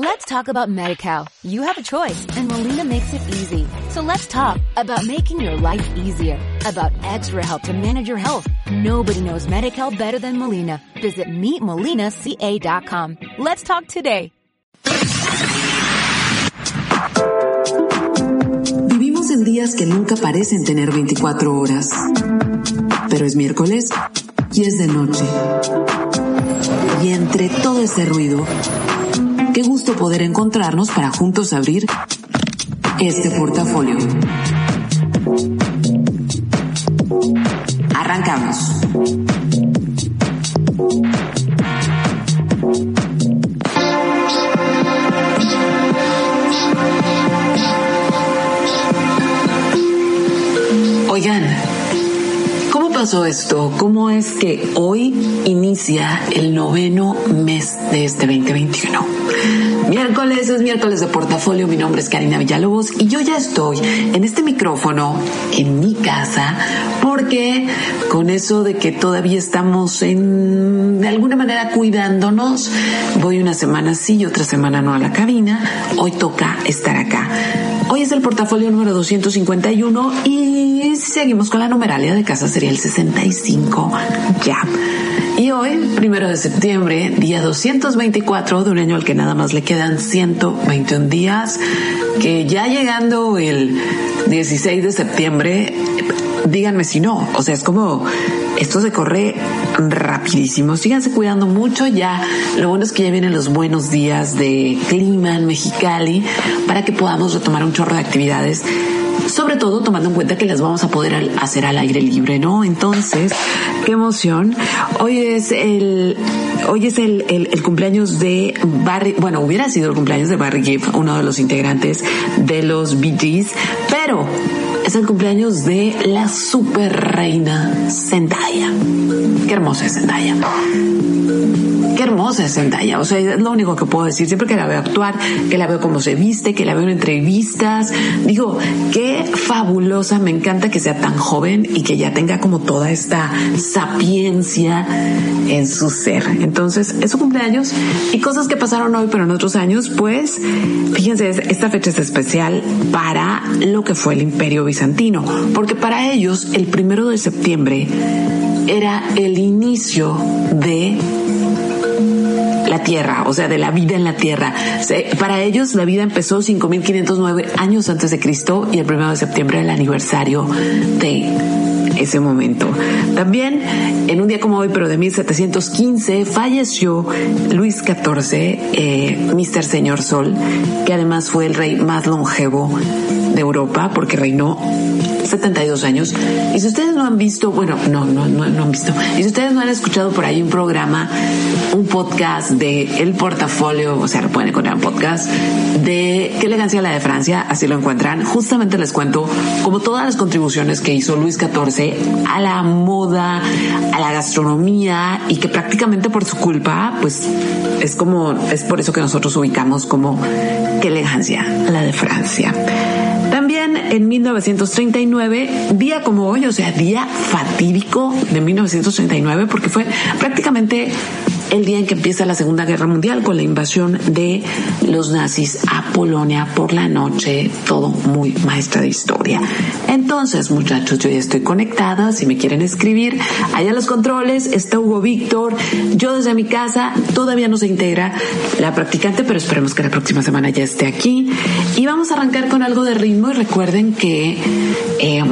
Let's talk about MediCal. You have a choice and Molina makes it easy. So let's talk about making your life easier, about extra help to manage your health. Nobody knows MediCal better than Molina. Visit meetmolinaca.com. Let's talk today. Vivimos en días que nunca parecen tener 24 horas. Pero es miércoles y es de noche. Y entre todo ese ruido, Qué gusto poder encontrarnos para juntos abrir este portafolio. Arrancamos. Pasó esto? ¿Cómo es que hoy inicia el noveno mes de este 2021? Miércoles es miércoles de portafolio. Mi nombre es Karina Villalobos y yo ya estoy en este micrófono en mi casa porque con eso de que todavía estamos en de alguna manera cuidándonos, voy una semana sí y otra semana no a la cabina. Hoy toca estar acá. Hoy es el portafolio número 251 y seguimos con la numeralia de casa, sería el 65 ya. Y hoy, primero de septiembre, día 224 de un año al que nada más le quedan 121 días, que ya llegando el 16 de septiembre, díganme si no, o sea, es como esto se corre rapidísimo. Síganse cuidando mucho ya. Lo bueno es que ya vienen los buenos días de clima en Mexicali para que podamos retomar un chorro de actividades sobre todo tomando en cuenta que las vamos a poder hacer al aire libre, ¿no? Entonces, qué emoción. Hoy es el, hoy es el, el, cumpleaños de Barry, bueno, hubiera sido el cumpleaños de Barry Gibb, uno de los integrantes de los Bee Gees, pero es el cumpleaños de la super reina Zendaya. Qué hermosa es Zendaya qué hermosa es Zendaya. O sea, es lo único que puedo decir. Siempre que la veo actuar, que la veo como se viste, que la veo en entrevistas, digo, qué fabulosa. Me encanta que sea tan joven y que ya tenga como toda esta sapiencia en su ser. Entonces, es su cumpleaños y cosas que pasaron hoy, pero en otros años, pues, fíjense, esta fecha es especial para lo que fue el imperio bizantino, porque para ellos el primero de septiembre era el inicio de la tierra, o sea, de la vida en la tierra. Para ellos la vida empezó 5509 años antes de Cristo y el primero de septiembre el aniversario de ese momento. También en un día como hoy, pero de 1715, falleció Luis XIV, eh, Mr. Señor Sol, que además fue el rey más longevo de Europa porque reinó 72 años. Y si ustedes no han visto, bueno, no, no, no, no han visto. Y si ustedes no han escuchado por ahí un programa, un podcast de El Portafolio, o sea, lo pueden encontrar en podcast, de Qué elegancia la de Francia, así lo encuentran. Justamente les cuento como todas las contribuciones que hizo Luis XIV a la moda, a la gastronomía y que prácticamente por su culpa, pues es como, es por eso que nosotros ubicamos como Qué elegancia la de Francia. También en 1939, día como hoy, o sea, día fatídico de 1939, porque fue prácticamente el día en que empieza la Segunda Guerra Mundial con la invasión de los nazis a Polonia por la noche, todo muy maestra de historia. Entonces, muchachos, yo ya estoy conectada, si me quieren escribir, allá los controles, está Hugo Víctor, yo desde mi casa, todavía no se integra la practicante, pero esperemos que la próxima semana ya esté aquí. Y vamos a arrancar con algo de ritmo y recuerden que... Eh,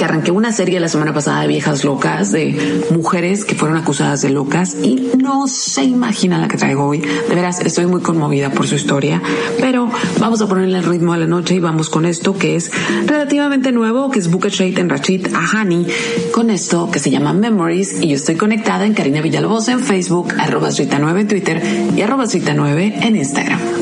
arranqué una serie la semana pasada de viejas locas, de mujeres que fueron acusadas de locas y no se imagina la que traigo hoy. De veras, estoy muy conmovida por su historia, pero vamos a ponerle el ritmo a la noche y vamos con esto que es relativamente nuevo, que es Buket en Rachid Ahani, con esto que se llama Memories y yo estoy conectada en Karina Villalobos en Facebook, arroba 9 en Twitter y arroba 9 en Instagram.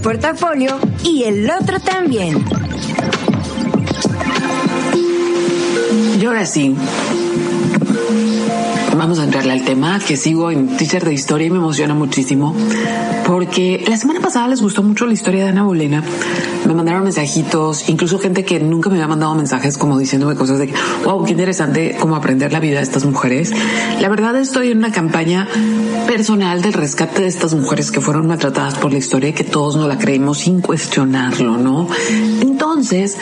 Portafolio y el otro también. Y ahora sí, vamos a entrarle al tema que sigo en teacher de historia y me emociona muchísimo porque la semana pasada les gustó mucho la historia de Ana Bolena. Me mandaron mensajitos, incluso gente que nunca me había mandado mensajes como diciéndome cosas de, wow, qué interesante cómo aprender la vida de estas mujeres. La verdad estoy en una campaña personal del rescate de estas mujeres que fueron maltratadas por la historia y que todos no la creemos sin cuestionarlo, ¿no? Entonces,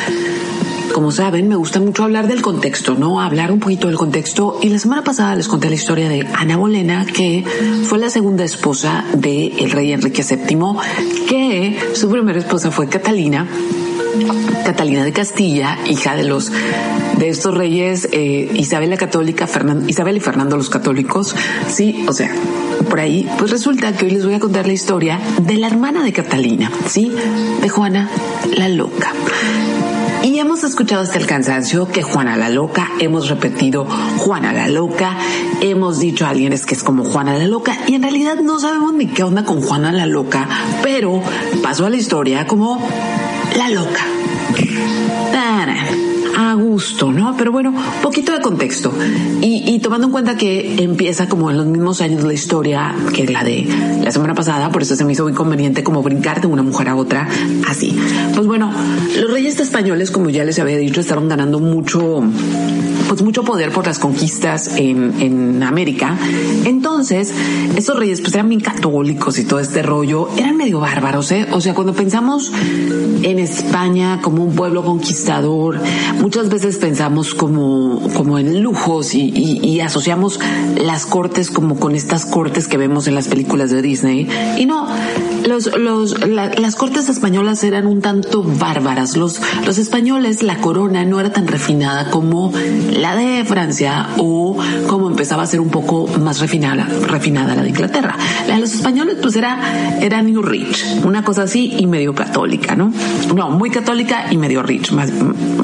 como saben, me gusta mucho hablar del contexto, ¿no? Hablar un poquito del contexto. Y la semana pasada les conté la historia de Ana Bolena, que fue la segunda esposa del rey Enrique VII, que su primera esposa fue Catalina. Catalina de Castilla, hija de los de estos reyes eh, Isabel la Católica, Isabel y Fernando los Católicos, sí, o sea, por ahí, pues resulta que hoy les voy a contar la historia de la hermana de Catalina, sí, de Juana la Loca. Y hemos escuchado hasta el cansancio que Juana la Loca, hemos repetido Juana la Loca, hemos dicho a alguien es que es como Juana la Loca y en realidad no sabemos ni qué onda con Juana la Loca, pero pasó a la historia como la Loca ¿no? Pero bueno, poquito de contexto. Y, tomando en cuenta que empieza como en los mismos años la historia que la de la semana pasada, por eso se me hizo muy conveniente como brincar de una mujer a otra así. Pues bueno, los reyes españoles, como ya les había dicho, estaban ganando mucho pues mucho poder por las conquistas en, en América. Entonces, esos reyes pues eran bien católicos y todo este rollo, eran medio bárbaros, ¿eh? O sea, cuando pensamos en España como un pueblo conquistador, muchas veces pensamos como, como en lujos y, y, asociamos las cortes como con estas cortes que vemos en las películas de Disney. Y no, los, los, las cortes españolas eran un tanto bárbaras. Los, los españoles, la corona no era tan refinada como la de Francia o como empezaba a ser un poco más refinada, refinada la de Inglaterra. La de los españoles pues era, era New Rich, una cosa así y medio católica, ¿no? No, muy católica y medio rich, más,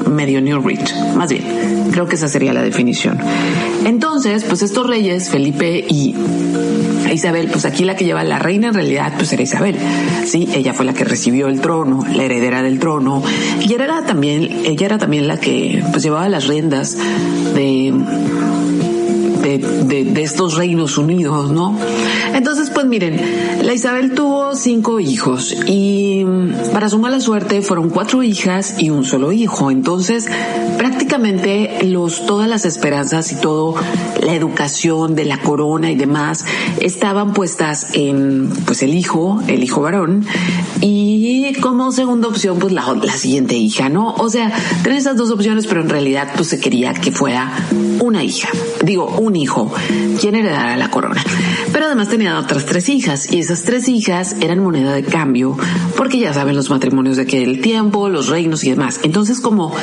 medio New Rich, más bien. Creo que esa sería la definición. Entonces, pues estos reyes, Felipe y Isabel, pues aquí la que lleva la reina en realidad pues era Isabel, sí, ella fue la que recibió el trono, la heredera del trono, y era también, ella era también la que pues llevaba las riendas the de estos reinos unidos, ¿no? Entonces, pues miren, la Isabel tuvo cinco hijos y para su mala suerte fueron cuatro hijas y un solo hijo. Entonces, prácticamente los, todas las esperanzas y todo la educación de la corona y demás estaban puestas en pues el hijo, el hijo varón y como segunda opción pues la, siguiente hija, ¿no? O sea, tenés esas dos opciones, pero en realidad pues se quería que fuera una hija, digo, un hijo, quien heredara la corona. Pero además tenía otras tres hijas y esas tres hijas eran moneda de cambio porque ya saben los matrimonios de aquel tiempo, los reinos y demás. Entonces como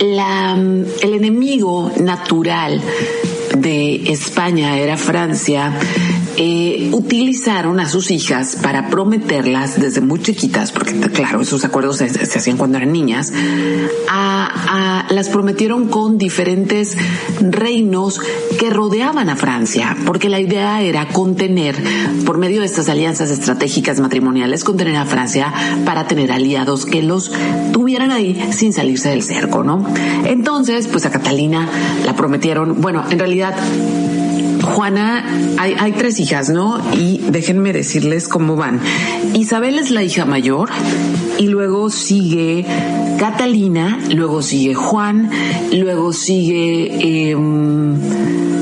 la, el enemigo natural de España era Francia, eh, utilizaron a sus hijas para prometerlas desde muy chiquitas, porque claro, esos acuerdos se, hacían cuando eran niñas, a, las prometieron con diferentes reinos que rodeaban a Francia, porque la idea era contener, por medio de estas alianzas estratégicas matrimoniales, contener a Francia para tener aliados que los tuvieran ahí sin salirse del cerco, ¿no? Entonces, pues a Catalina la prometieron, bueno, en realidad Juana, hay, hay, tres hijas, ¿no? Y déjenme decirles cómo van. Isabel es la hija mayor y luego sigue Catalina, luego sigue Juan, luego sigue... Eh,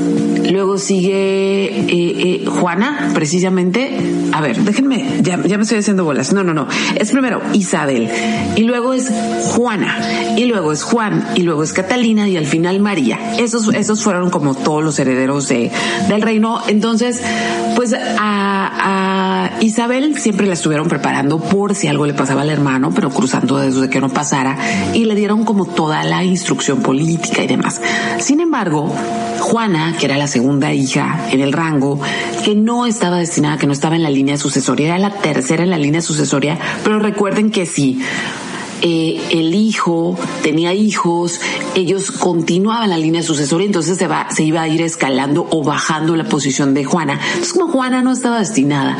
Luego sigue eh, eh, Juana, precisamente. A ver, déjenme, ya, me estoy haciendo bolas. No, no, no. Es primero Isabel, y luego es Juana, y luego es Juan, y luego es Catalina, y al final María. Esos, esos fueron como todos los herederos de, del reino. Entonces, pues a, a Isabel siempre la estuvieron preparando por si algo le pasaba al hermano, pero cruzando dedos de que no pasara, y le dieron como toda la instrucción política y demás. Sin embargo, Juana, que era la segunda hija en el rango, que no estaba destinada, que no estaba en la línea sucesoria, era la tercera en la línea sucesoria, pero recuerden que sí. Eh, el hijo tenía hijos, ellos continuaban la línea sucesoria, entonces se, se iba a ir escalando o bajando la posición de Juana. Entonces, como Juana no estaba destinada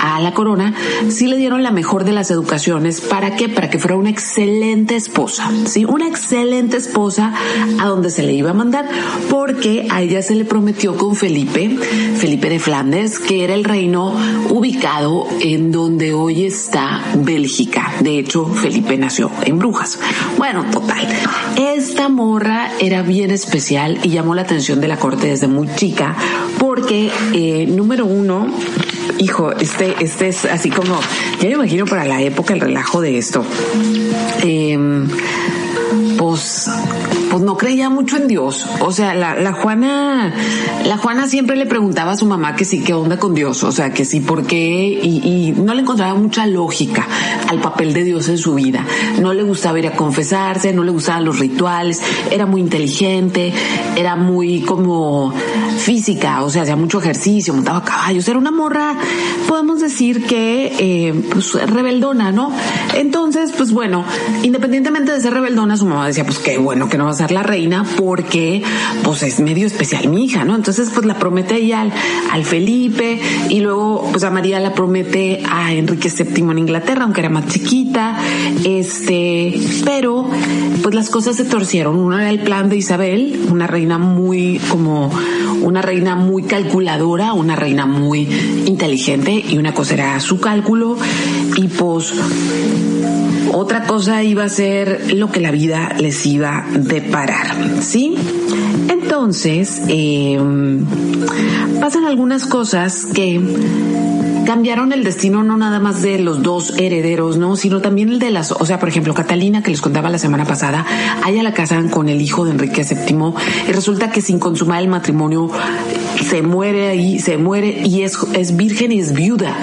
a a la corona, sí le dieron la mejor de las educaciones. ¿Para qué? Para que fuera una excelente esposa, ¿sí? Una excelente esposa a donde se le iba a mandar, porque a ella se le prometió con Felipe, Felipe de Flandes, que era el reino ubicado en donde hoy está Bélgica. De hecho, Felipe nació en Brujas. Bueno, total. Esta morra era bien especial y llamó la atención de la corte desde muy chica, porque, eh, número uno, hijo, este, este es así como, ya me imagino para la época el relajo de esto. Em, pues pues no creía mucho en Dios. O sea, la, la, Juana, la Juana siempre le preguntaba a su mamá que sí, qué onda con Dios, o sea, que sí, por qué, y, no le encontraba mucha lógica al papel de Dios en su vida. No le gustaba ir a confesarse, no le gustaban los rituales, era muy inteligente, era muy como física, o sea, hacía mucho ejercicio, montaba caballos, era una morra, podemos decir que, eh, pues, rebeldona, ¿no? Entonces, pues bueno, independientemente de ser rebeldona, su mamá decía, pues qué bueno que no va a la reina porque, pues es medio especial mi hija, ¿no? Entonces, pues la promete ella al, al Felipe y luego, pues a María la promete a Enrique VII en Inglaterra, aunque era más chiquita, este, pero, pues las cosas se torcieron. Uno era el plan de Isabel, una reina muy como una reina muy calculadora, una reina muy inteligente y una cosa era su cálculo y pues otra cosa iba a ser lo que la vida les iba a deparar, ¿sí? Entonces, eh, pasan algunas cosas que cambiaron el destino no nada más de los dos herederos, ¿no? Sino también el de las, o sea, por ejemplo, Catalina, que les contaba la semana pasada, a ella la casan con el hijo de Enrique VII y resulta que sin consumar el matrimonio se muere ahí, se muere y es, es virgen y es viuda.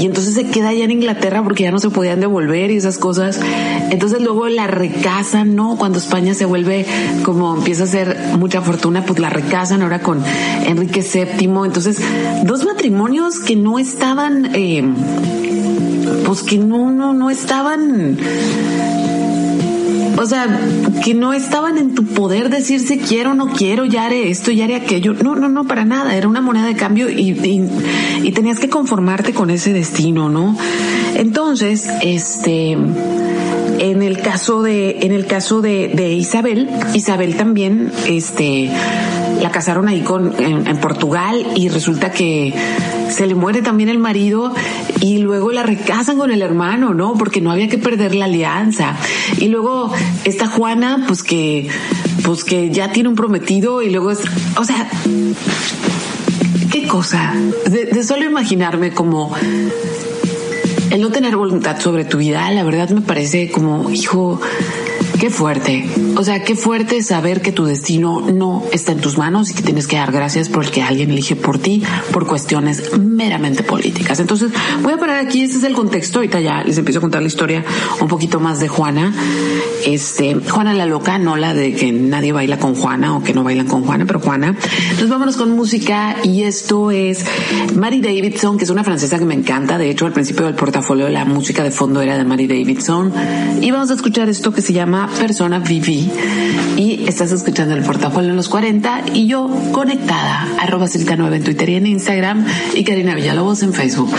Y entonces se queda allá en Inglaterra porque ya no se podían devolver y esas cosas. Entonces luego la recasan, ¿no? Cuando España se vuelve como empieza a hacer mucha fortuna, pues la recasan ahora con Enrique VII. Entonces, dos matrimonios que no estaban eh, pues que no, no, no estaban, o sea, que no estaban en tu poder decir si quiero no quiero, ya haré esto, ya haré aquello. No, no, no, para nada. Era una moneda de cambio y, y, tenías que conformarte con ese destino, ¿no? Entonces, este, en el caso de, en el caso de Isabel, Isabel también, este, la casaron ahí con, en, en, Portugal y resulta que se le muere también el marido y luego la recasan con el hermano, ¿no? Porque no había que perder la alianza. Y luego esta Juana, pues que, pues que ya tiene un prometido y luego es, o sea, qué cosa. De, de solo imaginarme como el no tener voluntad sobre tu vida, la verdad me parece como, hijo, Qué fuerte. O sea, qué fuerte saber que tu destino no está en tus manos y que tienes que dar gracias por el que alguien elige por ti por cuestiones meramente políticas. Entonces, voy a parar aquí. Ese es el contexto. Ahorita ya les empiezo a contar la historia un poquito más de Juana. Este, Juana la loca, no la de que nadie baila con Juana o que no bailan con Juana, pero Juana. Entonces, vámonos con música y esto es Mary Davidson, que es una francesa que me encanta. De hecho, al principio del portafolio la música de fondo era de Mary Davidson. Y vamos a escuchar esto que se llama persona y estás escuchando el portafolio en los 40 y yo conectada arroba 9 en Twitter y en Instagram y Karina Villalobos en Facebook.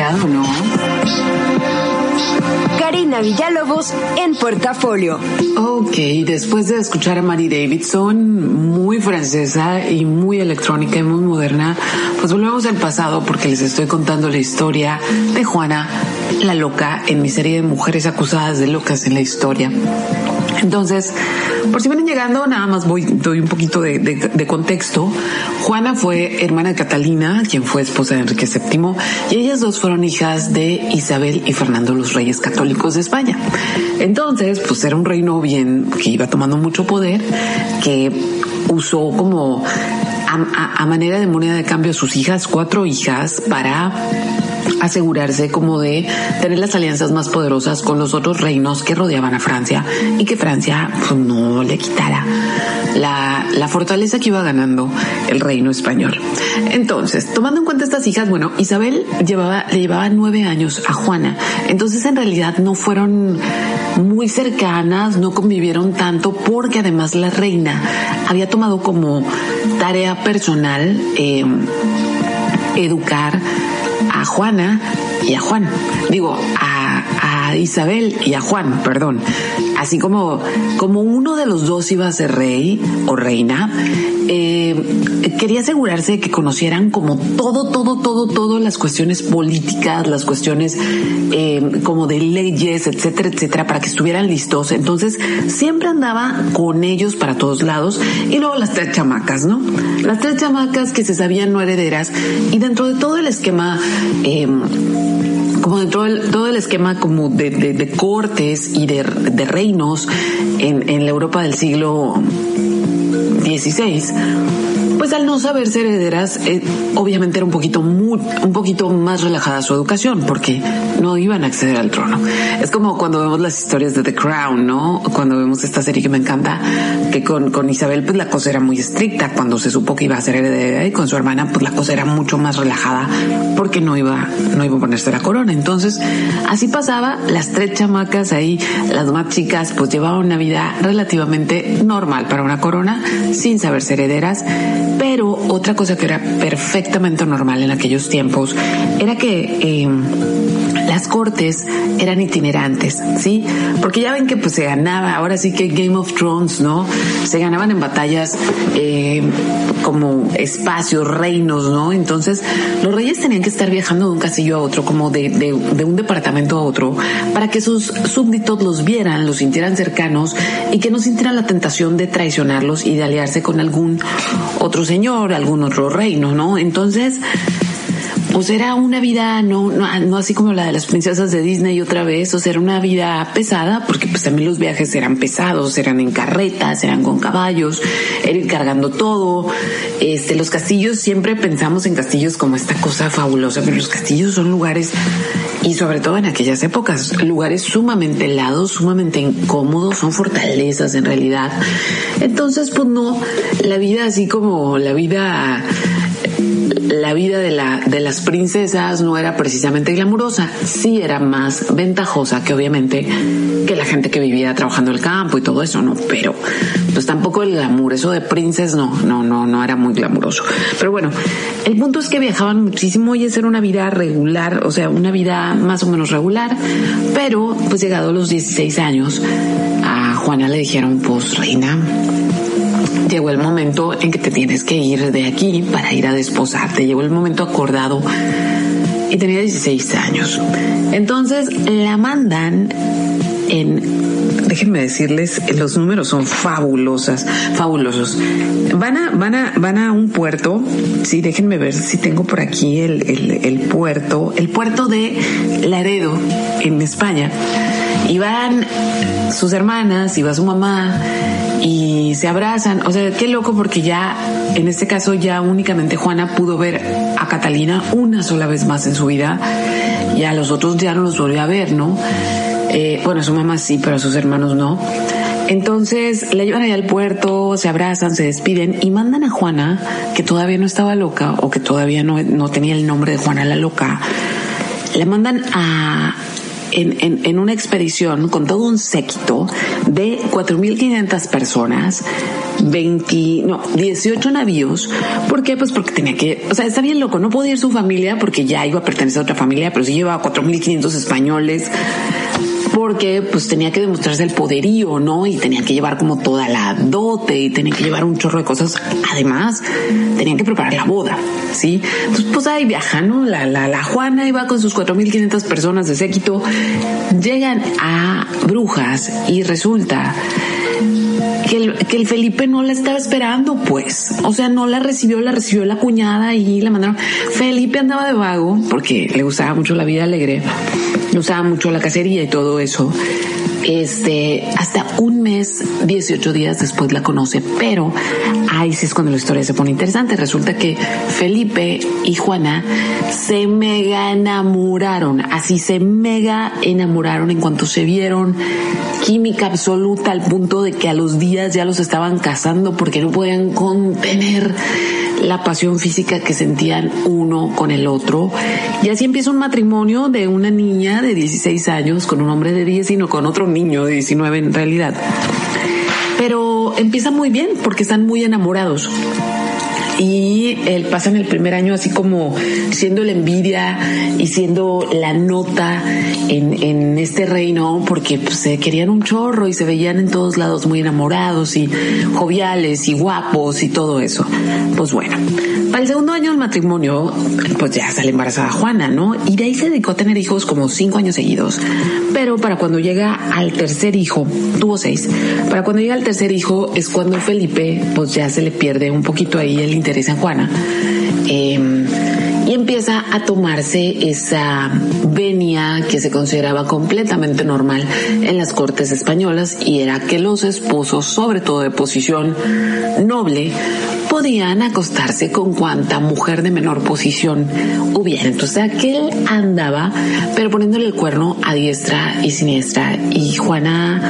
Picado, no? Karina Villalobos en Portafolio. Ok, después de escuchar a Mary Davidson, muy francesa y muy electrónica y muy moderna, pues volvemos al pasado porque les estoy contando la historia de Juana, la loca, en mi serie de mujeres acusadas de locas en la historia. Entonces, por si vienen llegando, nada más voy, doy un poquito de, contexto. Juana fue hermana de Catalina, quien fue esposa de Enrique VII, y ellas dos fueron hijas de Isabel y Fernando, los reyes católicos de España. Entonces, pues era un reino bien, que iba tomando mucho poder, que usó como a- a manera de moneda de cambio a sus hijas, cuatro hijas, para asegurarse como de tener las alianzas más poderosas con los otros reinos que rodeaban a Francia y que Francia pues, no le quitara la, la fortaleza que iba ganando el reino español. Entonces, tomando en cuenta estas hijas, bueno, Isabel llevaba, le llevaba nueve años a Juana, entonces en realidad no fueron muy cercanas, no convivieron tanto porque además la reina había tomado como tarea personal eh, educar a Juana y a Juan. Digo, a, Isabel y a Juan, perdón. Así como, como uno de los dos iba a ser rey o reina, eh, quería asegurarse de que conocieran como todo, todo, todo, todas las cuestiones políticas, las cuestiones eh, como de leyes, etcétera, etcétera, para que estuvieran listos. Entonces, siempre andaba con ellos para todos lados. Y luego las tres chamacas, ¿no? Las tres chamacas que se sabían no herederas. Y dentro de todo el esquema, eh, como dentro del todo el esquema como de cortes y de, de reinos en, en la Europa del siglo XVI, pues al no saber ser herederas, eh, obviamente era un poquito muy, un poquito más relajada su educación, porque no iban a acceder al trono. Es como cuando vemos las historias de The Crown, ¿no? Cuando vemos esta serie que me encanta, que con, con Isabel pues la cosa era muy estricta, cuando se supo que iba a ser heredera y con su hermana pues la cosa era mucho más relajada, porque no iba, no iba a ponerse la corona. Entonces, así pasaba, las tres chamacas ahí, las más chicas, pues llevaban una vida relativamente normal para una corona, sin saber ser herederas, pero otra cosa que era perfectamente normal en aquellos tiempos era que eh, las cortes eran itinerantes, ¿sí? Porque ya ven que pues se ganaba, ahora sí que Game of Thrones, ¿no? Se ganaban en batallas eh, como espacios, reinos, ¿no? Entonces los reyes tenían que estar viajando de un castillo a otro, como de, de, de un departamento a otro, para que sus súbditos los vieran, los sintieran cercanos y que no sintieran la tentación de traicionarlos y de aliarse con algún otro señor, algún otro reino, ¿no? Entonces, pues era una vida no, no, no así como la de las princesas de Disney otra vez, o sea, era una vida pesada, porque pues también los viajes eran pesados, eran en carretas, eran con caballos, era ir cargando todo. Este, los castillos, siempre pensamos en castillos como esta cosa fabulosa, pero los castillos son lugares y sobre todo en aquellas épocas, lugares sumamente helados, sumamente incómodos, son fortalezas en realidad. Entonces, pues no, la vida así como la vida la vida de, la, de las princesas no era precisamente glamurosa, sí era más ventajosa que obviamente que la gente que vivía trabajando el campo y todo eso, ¿no? Pero pues tampoco el glamour, eso de princes no, no, no, no era muy glamuroso. Pero bueno, el punto es que viajaban muchísimo y esa era una vida regular, o sea, una vida más o menos regular, pero pues llegado a los 16 años, a Juana le dijeron, pues reina, llegó el momento en que te tienes que ir de aquí para ir a desposarte. Llegó el momento acordado y tenía 16 años. Entonces la mandan en, déjenme decirles, los números son fabulosas, fabulosos. Van a, van a, van a un puerto, sí, déjenme ver si tengo por aquí el, puerto, el puerto de Laredo, en España. Y van sus hermanas, y su mamá, y se abrazan. O sea, qué loco porque ya, en este caso, ya únicamente Juana pudo ver a Catalina una sola vez más en su vida y a los otros ya no los volvió a ver, ¿no? Eh, bueno, a su mamá sí, pero a sus hermanos no. Entonces la llevan allá al puerto, se abrazan, se despiden y mandan a Juana, que todavía no estaba loca o que todavía no, no tenía el nombre de Juana la loca, la mandan a, en, en, una expedición con todo un séquito de 4.500 personas, 20, no, 18 navíos. ¿Por qué? Pues porque tenía que, o sea, está bien loco, no podía ir su familia porque ya iba a pertenecer a otra familia, pero sí llevaba 4.500 españoles porque pues tenía que demostrarse el poderío, ¿no? Y tenía que llevar como toda la dote y tenía que llevar un chorro de cosas. Además, tenían que preparar la boda, ¿sí? Entonces, pues ahí viajan, ¿no? La, la, la Juana iba con sus 4.500 personas de séquito, llegan a Brujas y resulta que que el, Felipe no la estaba esperando, pues. O sea, no la recibió, la recibió la cuñada y la mandaron. Felipe andaba de vago porque le gustaba mucho la vida alegre usaba mucho la cacería y todo eso. Este, hasta un mes, 18 días después la conoce, pero ahí sí es cuando la historia se pone interesante. Resulta que Felipe y Juana se mega enamoraron, así se mega enamoraron en cuanto se vieron química absoluta al punto de que a los días ya los estaban casando porque no podían contener la pasión física que sentían uno con el otro. Y así empieza un matrimonio de una niña de 16 años con un hombre de 10, sino con otro niño de 19 en realidad. Pero empieza muy bien porque están muy enamorados y él pasa en el primer año así como siendo la envidia y siendo la nota en, en este reino porque pues, se querían un chorro y se veían en todos lados muy enamorados y joviales y guapos y todo eso. Pues bueno, para el segundo año del matrimonio, pues ya sale embarazada Juana, ¿no? Y de ahí se dedicó a tener hijos como cinco años seguidos. Pero para cuando llega al tercer hijo, tuvo seis, para cuando llega al tercer hijo es cuando Felipe, pues ya se le pierde un poquito ahí el interés Teresa Juana. Em, y empieza a tomarse esa venia que se consideraba completamente normal en las cortes españolas y era que los esposos, sobre todo de posición noble, podían acostarse con cuanta mujer de menor posición hubiera. Entonces aquel andaba, pero poniéndole el cuerno a diestra y siniestra. Y Juana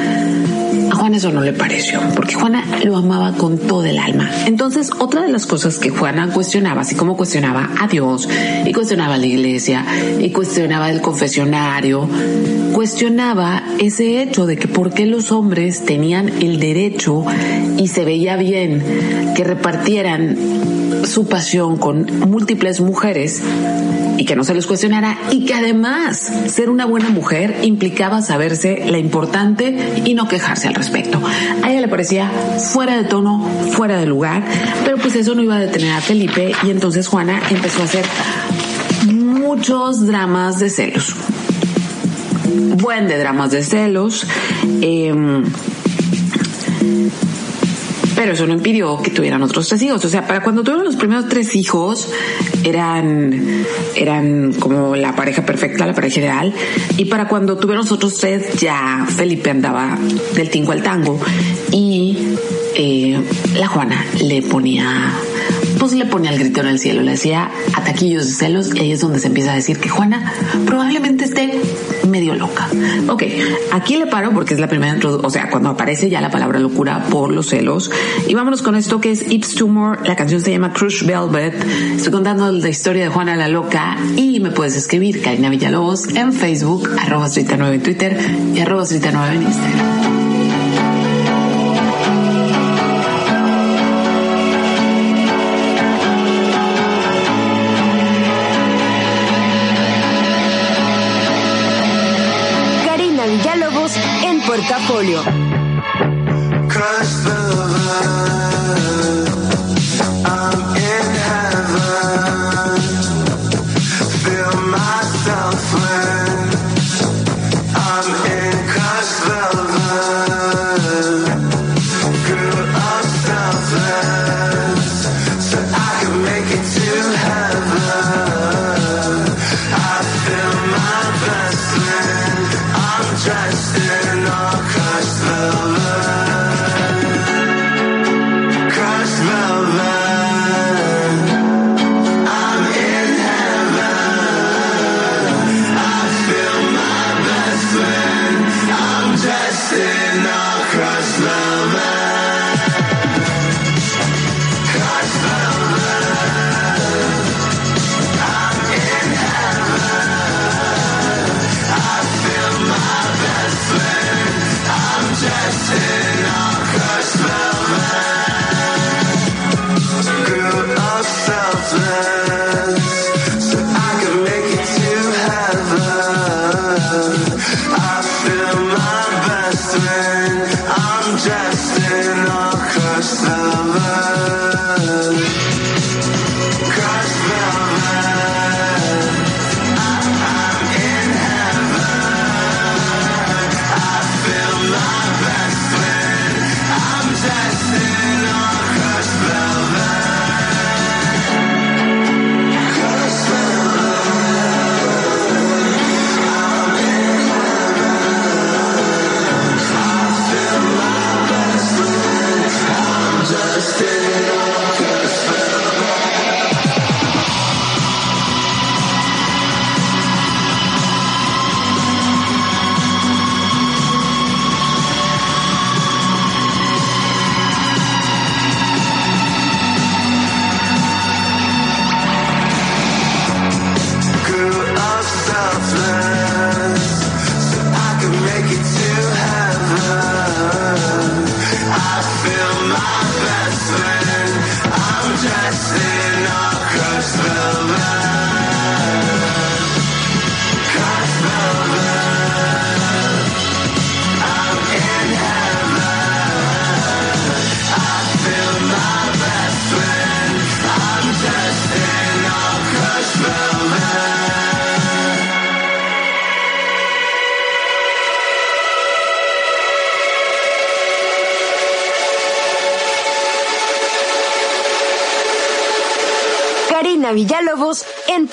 a Juana eso no le pareció, porque Juana lo amaba con todo el alma. Entonces, otra de las cosas que Juana cuestionaba, así como cuestionaba a Dios, y cuestionaba a la iglesia, y cuestionaba el confesionario, cuestionaba ese hecho de que por qué los hombres tenían el derecho y se veía bien que repartieran su pasión con múltiples mujeres y que no se les cuestionara y que además ser una buena mujer implicaba saberse la importante y no quejarse al respecto. A ella le parecía fuera de tono, fuera de lugar, pero pues eso no iba a detener a Felipe y entonces Juana empezó a hacer muchos dramas de celos. Buen de dramas de celos. Eh, pero eso no impidió que tuvieran otros tres hijos. O sea, para cuando tuvieron los primeros tres hijos, eran, eran como la pareja perfecta, la pareja ideal. Y para cuando tuvieron los otros tres, ya Felipe andaba del tingo al tango. Y eh, la Juana le ponía pues le ponía el grito en el cielo, le decía ataquillos de celos y ahí es donde se empieza a decir que Juana probablemente esté medio loca. Ok, aquí le paro porque es la primera, o sea, cuando aparece ya la palabra locura por los celos. Y vámonos con esto que es Ips Tumor, la canción se llama Crush Velvet. Estoy contando la historia de Juana la Loca y me puedes escribir Karina Villalobos en Facebook, arroba 9 en Twitter y arroba 9 en Instagram. Portafolio.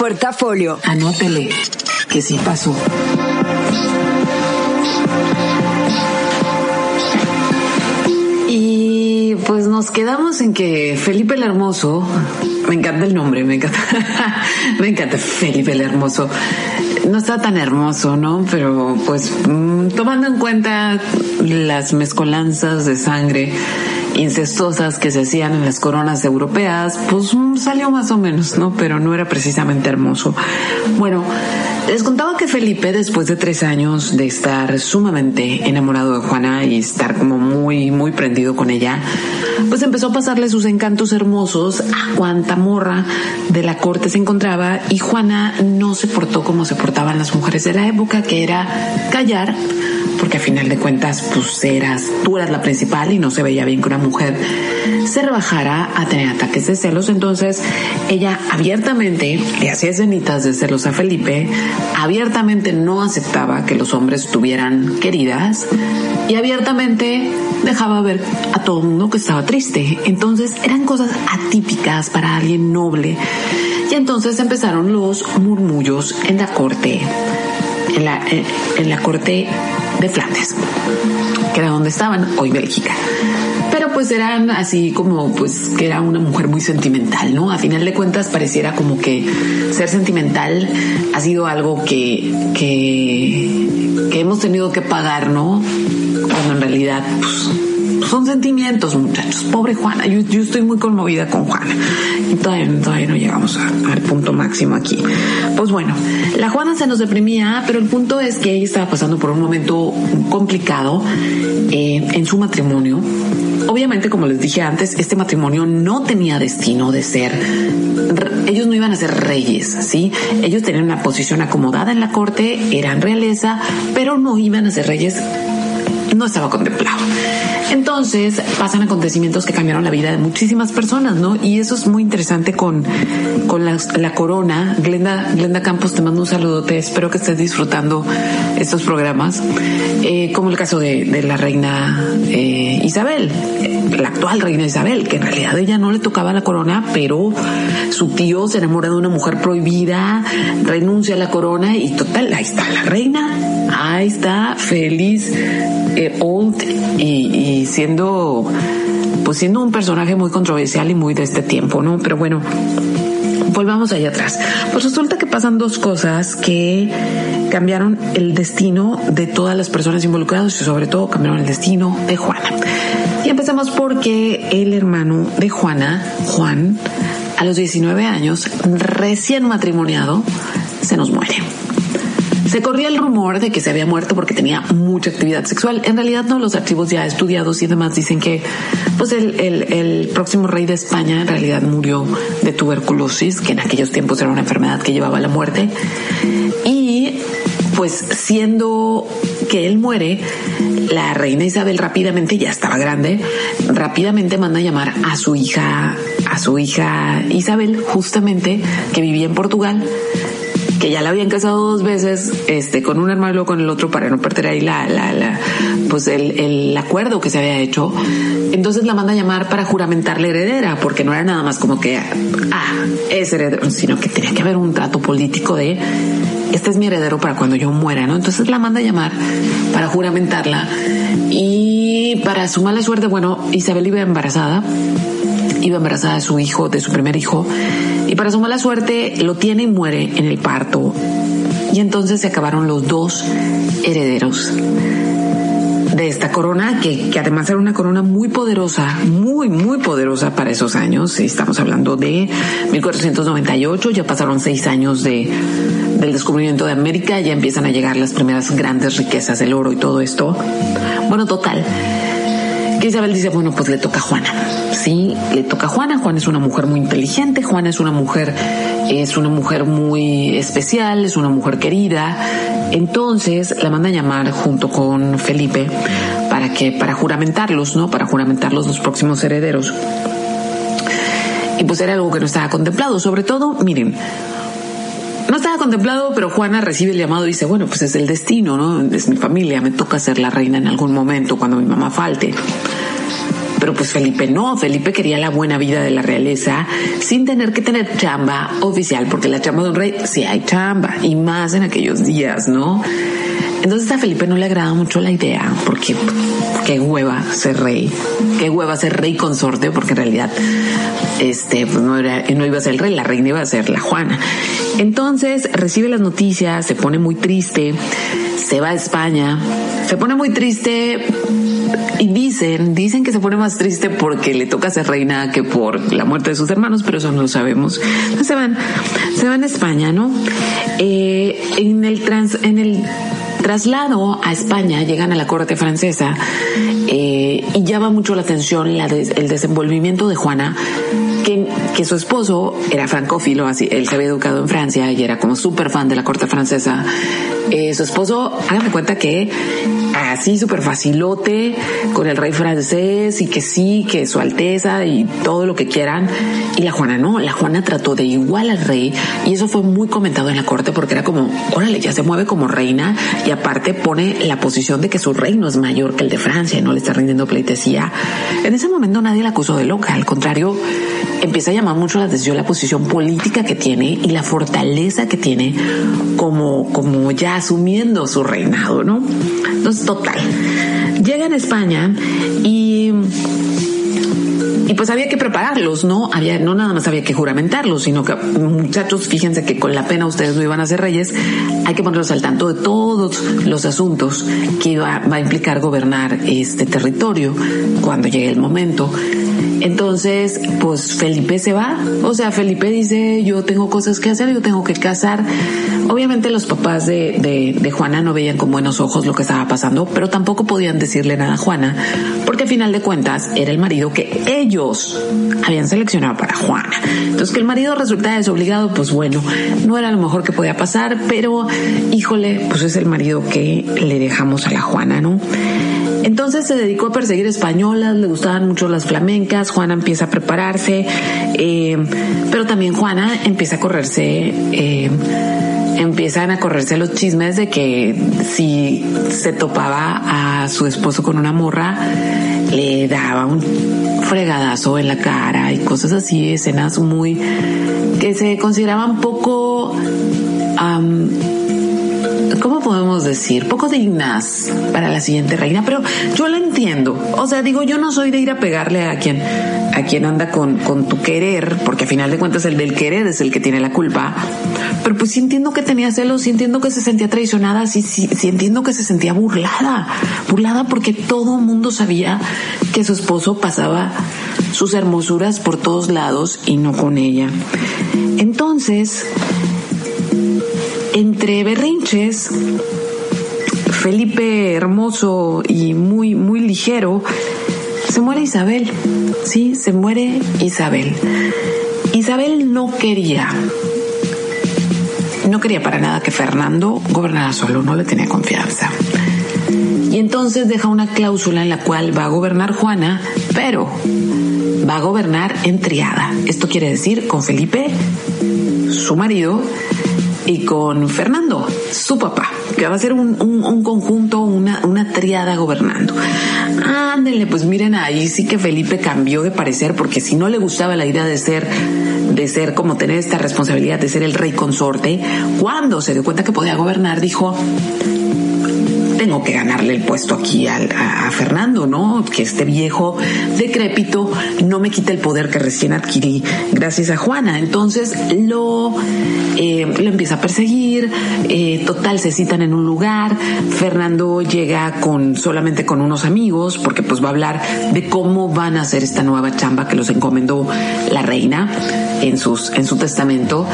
Portafolio. Anótele que sí pasó. Y pues nos quedamos en que Felipe el Hermoso, me encanta el nombre, me encanta, me encanta Felipe el Hermoso. No está tan hermoso, ¿no? Pero pues mm, tomando en cuenta las mezcolanzas de sangre incestosas que se hacían en las coronas europeas, pues mm, salió más o menos, ¿no? Pero no era precisamente hermoso. Bueno, les contaba que Felipe, después de tres años de estar sumamente enamorado de Juana y estar como muy, muy prendido con ella, pues empezó a pasarle sus encantos hermosos a cuanta morra de la corte se encontraba y Juana no se portó como se portaban las mujeres de la época, que era callar porque a final de cuentas, pues eras, tú eras la principal y no se veía bien que una mujer se rebajara a tener ataques de celos. Entonces, ella abiertamente le hacía escenitas de celos a Felipe, abiertamente no aceptaba que los hombres tuvieran queridas y abiertamente dejaba ver a todo el mundo que estaba triste. Entonces, eran cosas atípicas para alguien noble. Y entonces empezaron los murmullos en la corte, en la, en la corte de Flandes, que era donde estaban, hoy Bélgica. Pero pues eran así como pues que era una mujer muy sentimental, ¿no? A final de cuentas pareciera como que ser sentimental ha sido algo que, que, que hemos tenido que pagar, ¿no? Cuando en realidad pues, son sentimientos, muchachos. Pobre Juana, yo, yo estoy muy conmovida con Juana. Y todavía, todavía no llegamos al punto máximo aquí. Pues bueno, la Juana se nos deprimía, pero el punto es que ella estaba pasando por un momento complicado eh, en su matrimonio. Obviamente, como les dije antes, este matrimonio no tenía destino de ser, ellos no iban a ser reyes, ¿sí? Ellos tenían una posición acomodada en la corte, eran realeza, pero no iban a ser reyes no estaba contemplado. Entonces pasan acontecimientos que cambiaron la vida de muchísimas personas, ¿no? Y eso es muy interesante con, con la, corona. Glenda, Glenda Campos, te mando un saludote. Espero que estés disfrutando estos programas. Eh, como el caso de, la reina eh, Isabel, eh, la actual reina Isabel, que en realidad ella no le tocaba la corona, pero su tío se enamora de una mujer prohibida, renuncia a la corona y total, ahí está la reina, ahí está, feliz, old y siendo, pues siendo un personaje muy controversial y muy de este tiempo, ¿no? Pero bueno, volvamos allá atrás. Pues resulta que pasan dos cosas que cambiaron el destino de todas las personas involucradas y sobre todo cambiaron el destino de Juana. Y empezamos porque el hermano de Juana, Juan, a los 19 años, recién matrimoniado, se nos muere. Se corría el rumor de que se había muerto porque tenía mucha actividad sexual. En realidad no, los archivos ya estudiados y demás dicen que pues el, el, el próximo rey de España en realidad murió de tuberculosis, que en aquellos tiempos era una enfermedad que llevaba a la muerte. Y pues siendo que él muere, la reina Isabel rápidamente, ya estaba grande, rápidamente manda a llamar a su hija, a su hija Isabel, justamente, que vivía en Portugal, que ya la habían casado dos veces, este, con un hermano y luego con el otro para no perder ahí la, la, la pues el, el acuerdo que se había hecho. Entonces la manda a llamar para juramentarle heredera, porque no era nada más como que, ah, es heredero, sino que tenía que haber un trato político de, este es mi heredero para cuando yo muera, ¿no? Entonces la manda a llamar para juramentarla y para su mala suerte, bueno, Isabel iba embarazada, iba embarazada de su hijo, de su primer hijo, y para su mala suerte lo tiene y muere en el parto. Y entonces se acabaron los dos herederos de esta corona, que, que, además era una corona muy poderosa, muy, muy poderosa para esos años. Estamos hablando de 1498, ya pasaron seis años de, del descubrimiento de América, ya empiezan a llegar las primeras grandes riquezas, el oro y todo esto. Bueno, total. Que Isabel dice, bueno, pues le toca a Juana. Sí, le toca a Juana. Juana es una mujer muy inteligente, Juana es una mujer, es una mujer muy especial, es una mujer querida. Entonces la manda a llamar junto con Felipe para que, para juramentarlos, ¿no? Para juramentarlos los próximos herederos. Y pues era algo que no estaba contemplado. Sobre todo, miren, no estaba contemplado, pero Juana recibe el llamado y dice, bueno, pues es el destino, ¿no? Es mi familia, me toca ser la reina en algún momento cuando mi mamá falte. Pero pues Felipe no, Felipe quería la buena vida de la realeza sin tener que tener chamba oficial, porque la chamba de un rey sí hay chamba, y más en aquellos días, ¿no? Entonces a Felipe no le agrada mucho la idea, porque qué hueva ser rey, qué hueva ser rey consorte, porque en realidad este pues no, iba a ser el rey, la reina iba a ser la Juana. Entonces recibe las noticias, se pone muy triste, se va a España, se pone muy triste y dicen, dicen que se pone más triste porque le toca ser reina que por la muerte de sus hermanos, pero eso no lo sabemos. Entonces se van, se van a España, ¿no? Eh, en el trans, en el traslado a España llegan a la corte francesa eh, y llama mucho la atención el desenvolvimiento de Juana que, que, su esposo era francófilo, así, él se había educado en Francia y era como súper fan de la corte francesa. Eh, su esposo, háganme cuenta que así súper facilote con el rey francés y que sí, que su alteza y todo lo que quieran. Y la Juana no, la Juana trató de igual al rey y eso fue muy comentado en la corte porque era como, órale, ya se mueve como reina y aparte pone la posición de que su reino es mayor que el de Francia y no le está rindiendo pleitesía. En ese momento nadie la acusó de loca, al contrario, empieza a llamar mucho la atención la posición política que tiene y la fortaleza que tiene como, como ya asumiendo su reinado, ¿no? Entonces, total. llega en España y y pues había que prepararlos, ¿no? Había, no nada más había que juramentarlos, sino que muchachos, fíjense que con la pena ustedes no iban a ser reyes, hay que ponerlos al tanto de todos los asuntos que va a implicar gobernar este territorio cuando llegue el momento. Entonces, pues Felipe se va. O sea, Felipe dice, yo tengo cosas que hacer, yo tengo que casar. Obviamente los papás de, de, Juana no veían con buenos ojos lo que estaba pasando, pero tampoco podían decirle nada a Juana, porque a final de cuentas era el marido que ellos habían seleccionado para Juana. Entonces que el marido resultara desobligado, pues bueno, no era lo mejor que podía pasar, pero híjole, pues es el marido que le dejamos a la Juana, ¿no? Entonces se dedicó a perseguir españolas, le gustaban mucho las flamencas, Juana empieza a prepararse, eh, pero también Juana empieza a correrse, eh, empiezan a correrse los chismes de que si se topaba a su esposo con una morra, le daba un fregadazo en la cara y cosas así, escenas muy que se consideraban poco ¿cómo podemos decir? Poco dignas para la siguiente reina, pero yo la entiendo. O sea, digo, yo no soy de ir a pegarle a quien, a quien anda con, con tu querer, porque a final de cuentas el del querer es el que tiene la culpa. Pero pues sí entiendo que tenía celos, sí entiendo que se sentía traicionada, sí, sí, sí entiendo que se sentía burlada, burlada porque todo mundo sabía que su esposo pasaba sus hermosuras por todos lados y no con ella. Entonces, entre berrinches, Felipe hermoso y muy, muy ligero, se muere Isabel. Sí, se muere Isabel. Isabel no quería, no quería para nada que Fernando gobernara solo, no le tenía confianza. Y entonces deja una cláusula en la cual va a gobernar Juana, pero va a gobernar en triada. Esto quiere decir con Felipe, su marido, y con Fernando, su papá, que va a ser un, conjunto, una, una triada gobernando. Ándenle, pues miren ahí sí que Felipe cambió de parecer porque si no le gustaba la idea de ser de ser como tener esta responsabilidad de ser el rey consorte, cuando se dio cuenta que podía gobernar, dijo, tengo que ganarle el puesto aquí a, Fernando, ¿no? Que este viejo decrépito no me quita el poder que recién adquirí gracias a Juana. Entonces lo, eh, lo empieza a perseguir, eh, total se citan en un lugar, Fernando llega con solamente con unos amigos porque pues va a hablar de cómo van a hacer esta nueva chamba que los encomendó la reina en sus en su testamento,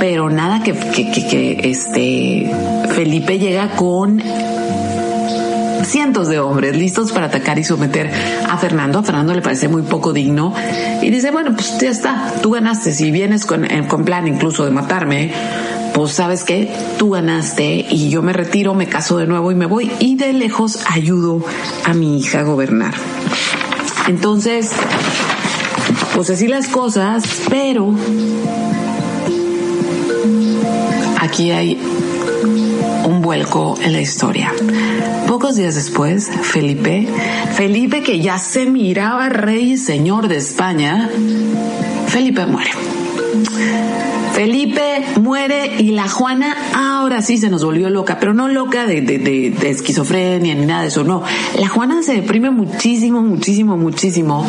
pero nada que, que, que este Felipe llega con cientos de hombres listos para atacar y someter a Fernando. A Fernando le parece muy poco digno y dice, bueno, pues ya está, tú ganaste. Si vienes con, eh, con plan incluso de matarme, pues sabes que tú ganaste y yo me retiro, me caso de nuevo y me voy y de lejos ayudo a mi hija a gobernar. Entonces, pues así las cosas, pero aquí hay un vuelco en la historia. Pocos días después, Felipe, Felipe que ya se miraba rey y señor de España, Felipe muere. Felipe muere y la Juana ahora sí se nos volvió loca, pero no loca de, esquizofrenia ni nada de eso, no. La Juana se deprime muchísimo, muchísimo, muchísimo.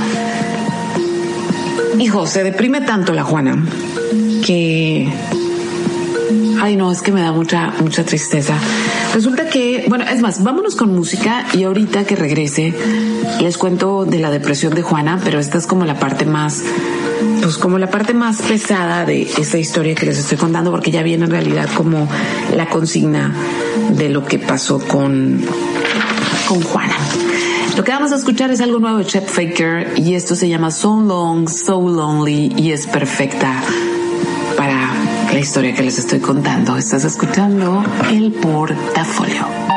Hijo, se deprime tanto la Juana que ay no, es que me da mucha, mucha tristeza. Resulta que, bueno, es más, vámonos con música y ahorita que regrese les cuento de la depresión de Juana, pero esta es como la parte más, pues como la parte más pesada de esta historia que les estoy contando, porque ya viene en realidad como la consigna de lo que pasó con, con Juana. Lo que vamos a escuchar es algo nuevo de Chet Faker y esto se llama So Long, So Lonely y es perfecta historia que les estoy contando. Estás escuchando el portafolio.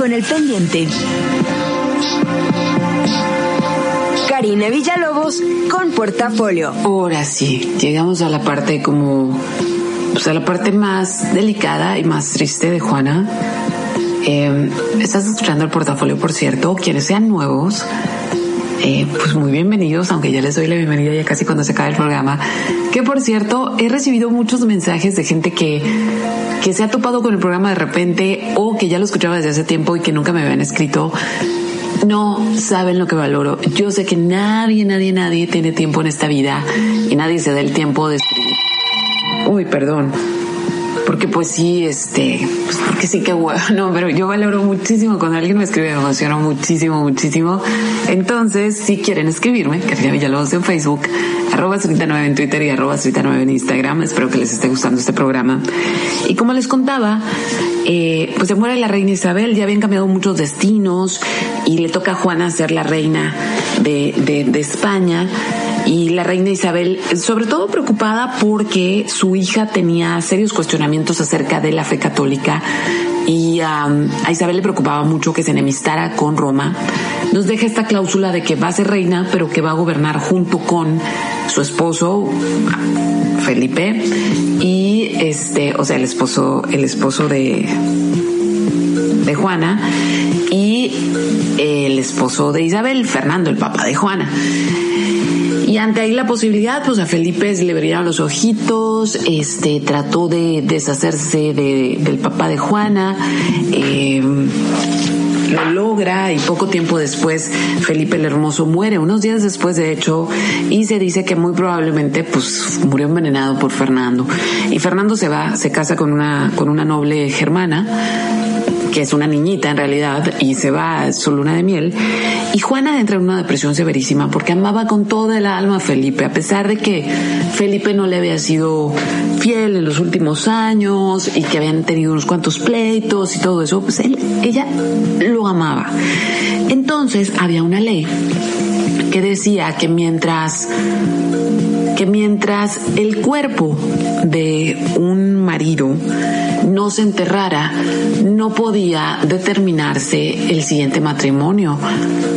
Con el pendiente. Karina Villalobos con portafolio. Ahora sí, llegamos a la parte como, pues a la parte más delicada y más triste de Juana. Eh, estás escuchando el portafolio, por cierto. Quienes sean nuevos, eh, pues muy bienvenidos, aunque ya les doy la bienvenida ya casi cuando se acabe el programa. Que por cierto, he recibido muchos mensajes de gente que, que se ha topado con el programa de repente o que ya lo escuchaba desde hace tiempo y que nunca me habían escrito. No saben lo que valoro. Yo sé que nadie, nadie, nadie tiene tiempo en esta vida y nadie se da el tiempo de escribir. Uy, perdón. Porque pues sí, este, pues porque sí que bueno, no, pero yo valoro muchísimo cuando alguien me escribe, me emociona muchísimo, muchísimo. Entonces, si quieren escribirme, Karina Villalobos en Facebook, arroba 9 en Twitter y arroba 9 en Instagram. Espero que les esté gustando este programa. Y como les contaba, eh, pues se muere la reina Isabel, ya habían cambiado muchos destinos y le toca a Juana ser la reina de, de, de España y la reina Isabel, sobre todo preocupada porque su hija tenía serios cuestionamientos acerca de la fe católica y a Isabel le preocupaba mucho que se enemistara con Roma. Nos deja esta cláusula de que va a ser reina, pero que va a gobernar junto con su esposo Felipe y este, o sea, el esposo, el esposo de de Juana y el esposo de Isabel, Fernando, el papá de Juana. Y ante ahí la posibilidad, pues a Felipe le brillaron los ojitos, este, trató de deshacerse de, del papá de Juana, eh, lo logra y poco tiempo después Felipe el Hermoso muere, unos días después de hecho, y se dice que muy probablemente pues murió envenenado por Fernando. Y Fernando se va, se casa con una, con una noble germana, que es una niñita en realidad, y se va a su luna de miel. Y Juana entra en una depresión severísima porque amaba con toda el alma a Felipe, a pesar de que Felipe no le había sido fiel en los últimos años y que habían tenido unos cuantos pleitos y todo eso, pues él, ella lo amaba. Entonces había una ley que decía que mientras que mientras el cuerpo de un marido no se enterrara, no podía determinarse el siguiente matrimonio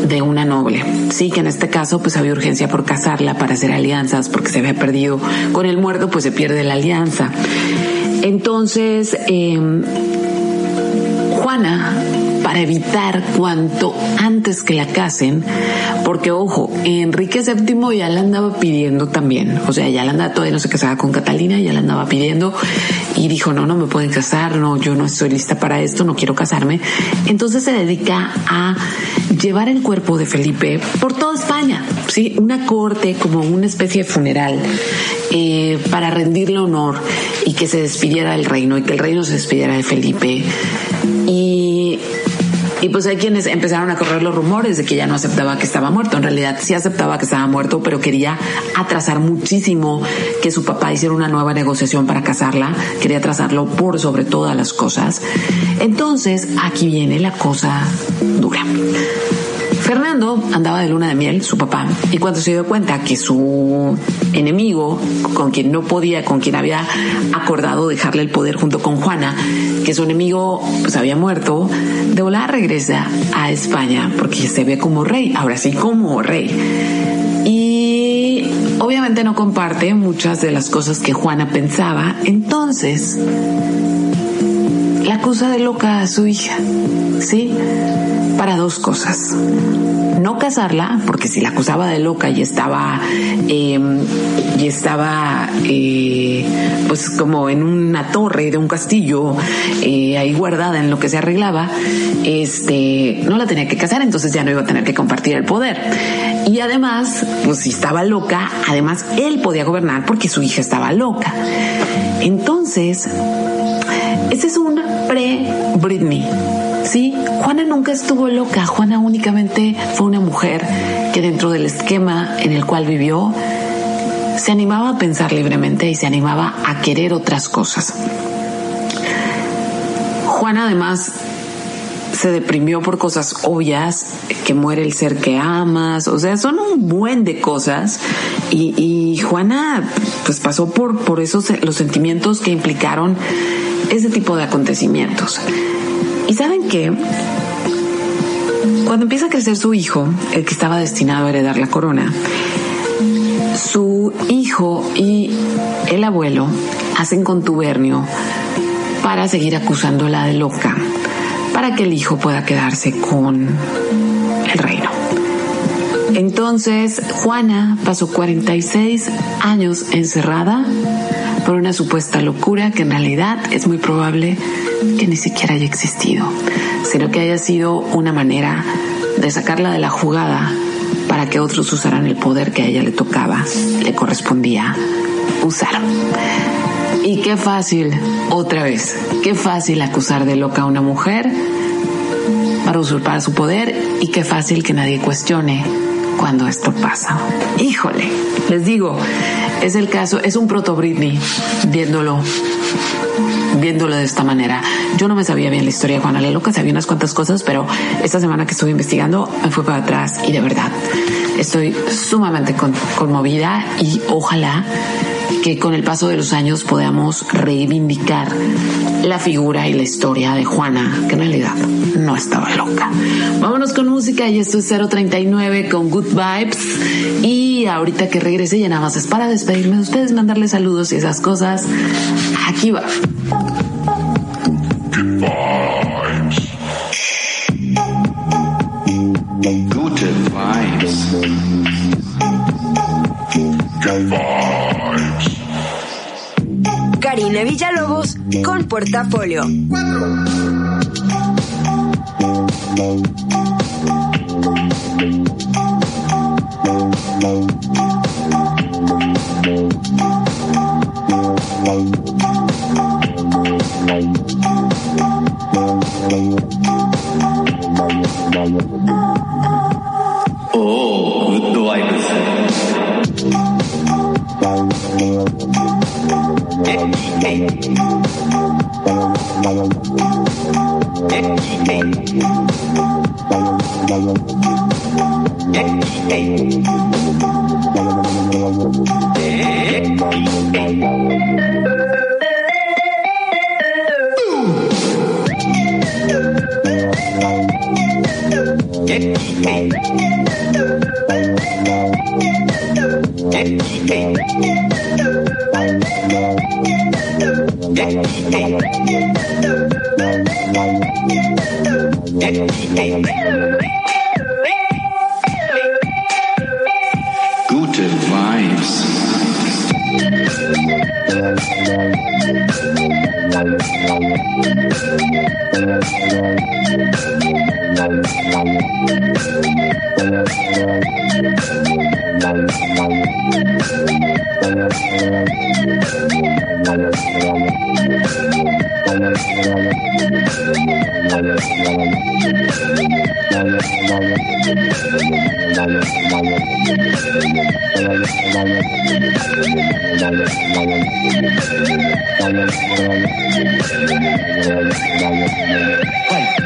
de una noble. Sí, que en este caso pues había urgencia por casarla para hacer alianzas porque se había perdido con el muerto, pues se pierde la alianza. Entonces, eh, Juana para evitar cuanto antes que la casen, porque ojo, Enrique VII ya la andaba pidiendo también, o sea, ya la andaba, todavía no se casaba con Catalina, ya la andaba pidiendo y dijo, no, no me pueden casar, no, yo no estoy lista para esto, no quiero casarme. Entonces se dedica a llevar el cuerpo de Felipe por toda España, ¿sí? Una corte como una especie de funeral eh, para rendirle honor y que se despidiera del reino y que el reino se despidiera de Felipe. Y y pues hay quienes empezaron a correr los rumores de que ya no aceptaba que estaba muerto. En realidad sí aceptaba que estaba muerto, pero quería atrasar muchísimo que su papá hiciera una nueva negociación para casarla. Quería atrasarlo por sobre todas las cosas. Entonces aquí viene la cosa dura. Fernando andaba de luna de miel, su papá, y cuando se dio cuenta que su enemigo, con quien no podía, con quien había acordado dejarle el poder junto con Juana, que su enemigo pues había muerto, de volada regresa a España porque se ve como rey, ahora sí como rey. Y obviamente no comparte muchas de las cosas que Juana pensaba, entonces la acusa de loca a su hija, ¿sí? Para dos cosas. No casarla, porque si la acusaba de loca y estaba, eh, y estaba, eh, pues como en una torre de un castillo, eh, ahí guardada en lo que se arreglaba, este, no la tenía que casar, entonces ya no iba a tener que compartir el poder. Y además, pues si estaba loca, además él podía gobernar porque su hija estaba loca. Entonces, ese es un pre-Britney. Sí, Juana nunca estuvo loca. Juana únicamente fue una mujer que dentro del esquema en el cual vivió se animaba a pensar libremente y se animaba a querer otras cosas. Juana además se deprimió por cosas obvias, que muere el ser que amas, o sea, son un buen de cosas. Y, Juana pues pasó por, por esos los sentimientos que implicaron ese tipo de acontecimientos. Y saben qué? Cuando empieza a crecer su hijo, el que estaba destinado a heredar la corona, su hijo y el abuelo hacen contubernio para seguir acusándola de loca, para que el hijo pueda quedarse con el reino. Entonces, Juana pasó 46 años encerrada por una supuesta locura que en realidad es muy probable que ni siquiera haya existido, sino que haya sido una manera de sacarla de la jugada para que otros usaran el poder que a ella le tocaba, le correspondía usar. Y qué fácil, otra vez, qué fácil acusar de loca a una mujer para usurpar su poder y qué fácil que nadie cuestione cuando esto pasa. Híjole, les digo, es el caso, es un proto Britney viéndolo viéndolo de esta manera. Yo no me sabía bien la historia de Juana la Loca, sabía unas cuantas cosas, pero esta semana que estuve investigando me fui para atrás y de verdad estoy sumamente conmovida y ojalá que con el paso de los años podamos reivindicar la figura y la historia de Juana, que en realidad no estaba loca. Vámonos con música y esto es 039 con Good Vibes. Y ahorita que regrese ya nada más es para despedirme de ustedes, mandarles saludos y esas cosas. Aquí va. Gute Vibes. Good Vibes. Karina Villalobos con Portafolio. Hey, hey, hey. Gute Vibes. Hey!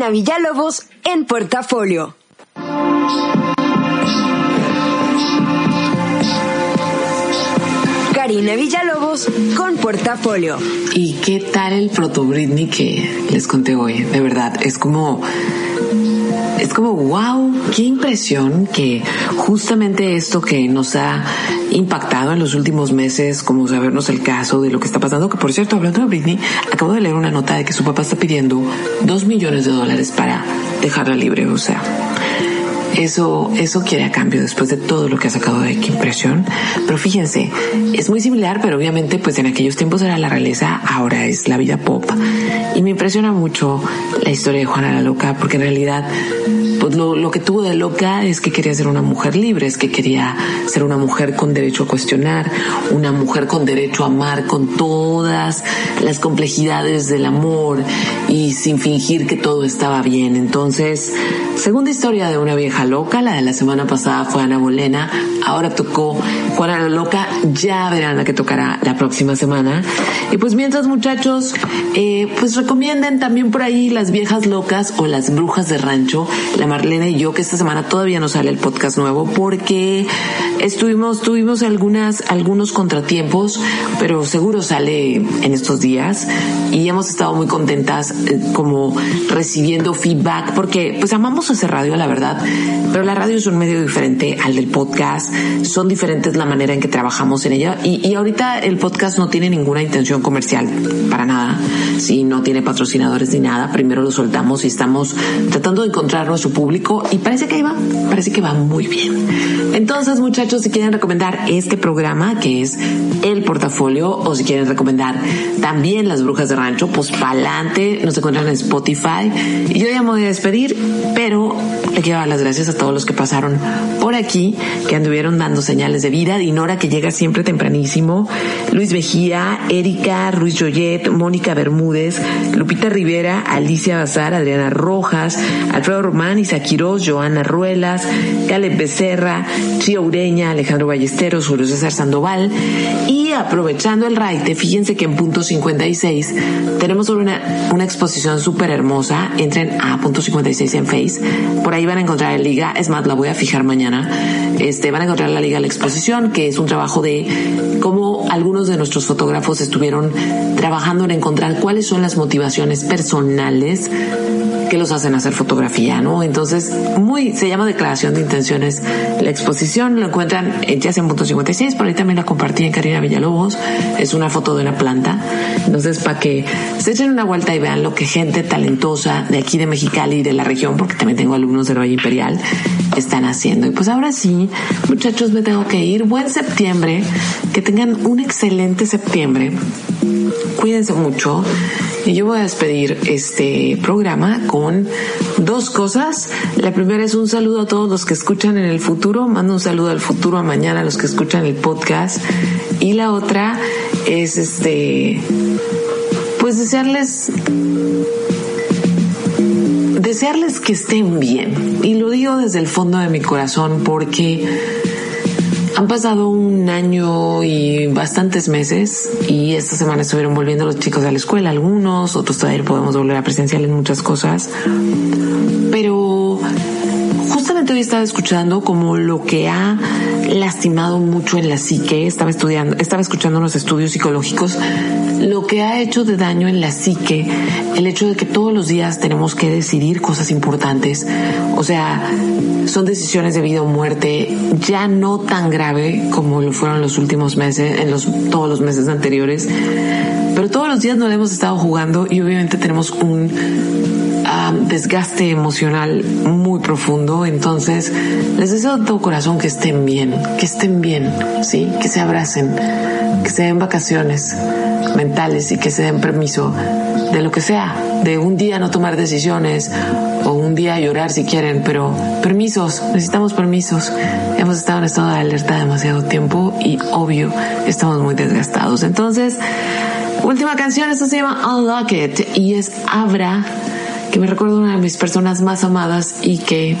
Karina Villalobos en portafolio. Karina Villalobos con portafolio. ¿Y qué tal el proto Britney que les conté hoy? De verdad, es como es como, wow, qué impresión que justamente esto que nos ha impactado en los últimos meses, como sabernos el caso de lo que está pasando, que por cierto, hablando de Britney, acabo de leer una nota de que su papá está pidiendo dos millones de dólares para dejarla libre, o sea, eso, eso quiere a cambio después de todo lo que ha sacado de qué impresión. Pero fíjense, es muy similar, pero obviamente pues en aquellos tiempos era la realeza, ahora es la vida pop. Y me impresiona mucho la historia de Juana la Loca, porque en realidad pues lo, lo que tuvo de loca es que quería ser una mujer libre, es que quería ser una mujer con derecho a cuestionar, una mujer con derecho a amar con todas las complejidades del amor y sin fingir que todo estaba bien. Entonces, segunda historia de una vieja loca, la de la semana pasada fue Ana Bolena, ahora tocó Juana la Loca, ya verán la que tocará la próxima semana. Y pues mientras muchachos, eh, pues recomienden también por ahí las viejas locas o las brujas de rancho, Marlena y yo, que esta semana todavía no sale el podcast nuevo porque estuvimos, tuvimos algunas, algunos contratiempos, pero seguro sale en estos días. Y hemos estado muy contentas eh, como recibiendo feedback porque pues amamos hacer radio, la verdad, pero la radio es un medio diferente al del podcast, son diferentes la manera en que trabajamos en ella. Y, y ahorita el podcast no tiene ninguna intención comercial para nada, si no tiene patrocinadores ni nada, primero lo soltamos y estamos tratando de encontrar nuestro público y parece que va, parece que va muy bien. Entonces, muchachos, si quieren recomendar este programa, que es El Portafolio, o si quieren recomendar también Las Brujas de Rancho, pues pa'lante, nos encuentran en Spotify. Y yo ya me voy a despedir, pero le quiero dar las gracias a todos los que pasaron por aquí, que anduvieron dando señales de vida. Dinora, que llega siempre tempranísimo, Luis Vejía, Erika, Ruiz Joyet, Mónica Bermúdez, Lupita Rivera, Alicia Bazar, Adriana Rojas, Alfredo Román, Isa Quiroz, Joana Ruelas, Caleb Becerra, Chía Ureña, Alejandro Ballesteros, Julio César Sandoval. Y aprovechando el raite, fíjense que en punto 56 tenemos una, una exposición súper hermosa. Entren a punto 56 en Face. Por ahí van a encontrar la liga. Es más, la voy a fijar mañana. Este, van a encontrar la liga de la exposición, que es un trabajo de cómo algunos de nuestros fotógrafos estuvieron trabajando en encontrar cuáles son las motivaciones personales que los hacen hacer fotografía, ¿no? Entonces, muy, se llama Declaración de Intenciones. La exposición lo encuentran en punto 56, por ahí también la compartí en Karina Villalobos. Es una foto de una planta. Entonces, para que se echen una vuelta y vean lo que gente talentosa de aquí de Mexicali y de la región, porque también tengo alumnos del Valle Imperial, están haciendo. Y pues ahora sí, muchachos, me tengo que ir. Buen septiembre. Que tengan un excelente septiembre. Cuídense mucho. Y yo voy a despedir este programa con dos cosas. La primera es un saludo a todos los que escuchan en el futuro. Mando un saludo al futuro a mañana a los que escuchan el podcast. Y la otra es este, pues desearles desearles que estén bien. Y lo digo desde el fondo de mi corazón porque han pasado un año y bastantes meses y esta semana estuvieron volviendo los chicos a la escuela, algunos, otros todavía podemos volver a presencial en muchas cosas. Pero justamente hoy estaba escuchando como lo que ha lastimado mucho en la psique, estaba estudiando, estaba escuchando unos estudios psicológicos, lo que ha hecho de daño en la psique, el hecho de que todos los días tenemos que decidir cosas importantes, o sea, son decisiones de vida o muerte, ya no tan grave como lo fueron los últimos meses, en los, todos los meses anteriores, pero todos los días nos hemos estado jugando y obviamente tenemos un um, desgaste emocional muy profundo. Entonces, les deseo de todo corazón que estén bien, que estén bien, ¿sí? Que se abracen, que se den vacaciones mentales y que se den permiso de lo que sea, de un día no tomar decisiones o un día llorar si quieren, pero permisos, necesitamos permisos. Hemos estado en estado de alerta demasiado tiempo y obvio estamos muy desgastados. Entonces, última canción, esta se llama Unlock It y es Abra, que me recuerda una de mis personas más amadas y que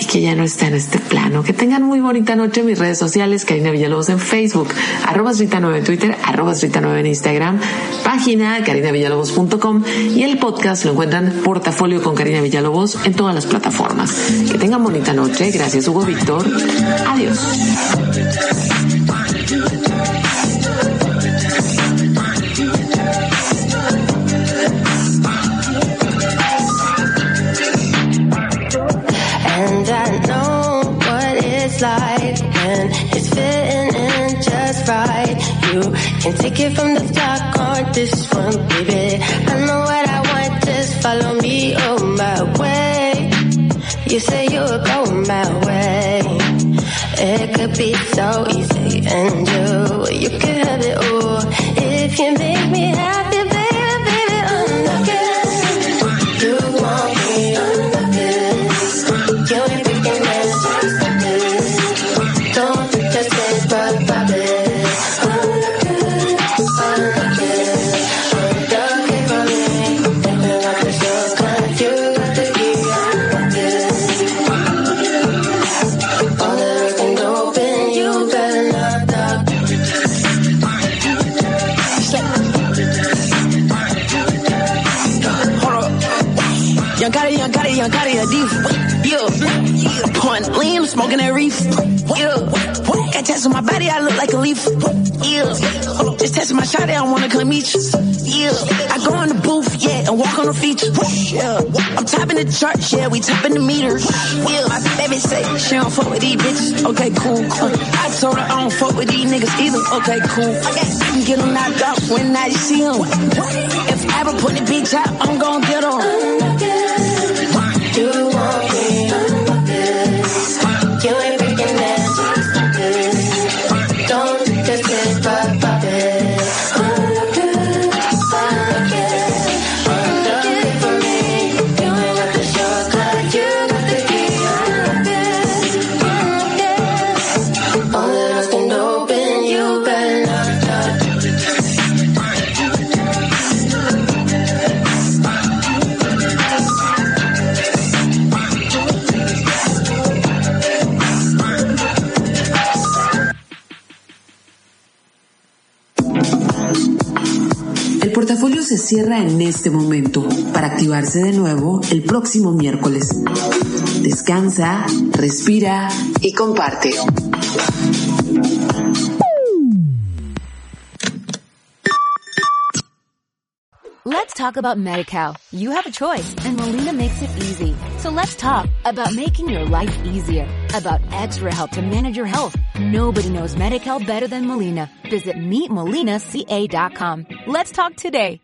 y que ya no está en este plano. Que tengan muy bonita noche en mis redes sociales, Karina Villalobos en Facebook, arroba Rita9 en Twitter, arroba Rita9 en Instagram, página carinavillalobos.com y el podcast lo encuentran Portafolio con Karina Villalobos en todas las plataformas. Que tengan bonita noche, gracias Hugo Víctor, adiós. What it's it's fitting in just right. You can take it from the top on this one, baby. I know what I want, just follow me on my way. You say you're going my way. It could be so easy, and you, you could have it all if you make me happy, I look like a leaf. Yeah. Just testing my shot, I don't wanna come meet you. Yeah. I go in the booth, yeah, and walk on the features. Yeah. I'm topping the charts, yeah, we topping the meters. Yeah. My baby say she don't fuck with these bitches. Okay, cool. I told her I don't fuck with these niggas either. Okay, cool. I can get them knocked off when I see them. If I ever put the bitch out, I'm gon' get them. Cierra en este momento para activarse de nuevo el próximo miércoles. Descansa, respira y comparte. Let's talk about MediCal. You have a choice and Molina makes it easy. So let's talk about making your life easier, about extra help to manage your health. Nobody knows MediCal better than Molina. Visit meetmolinaca.com. Let's talk today.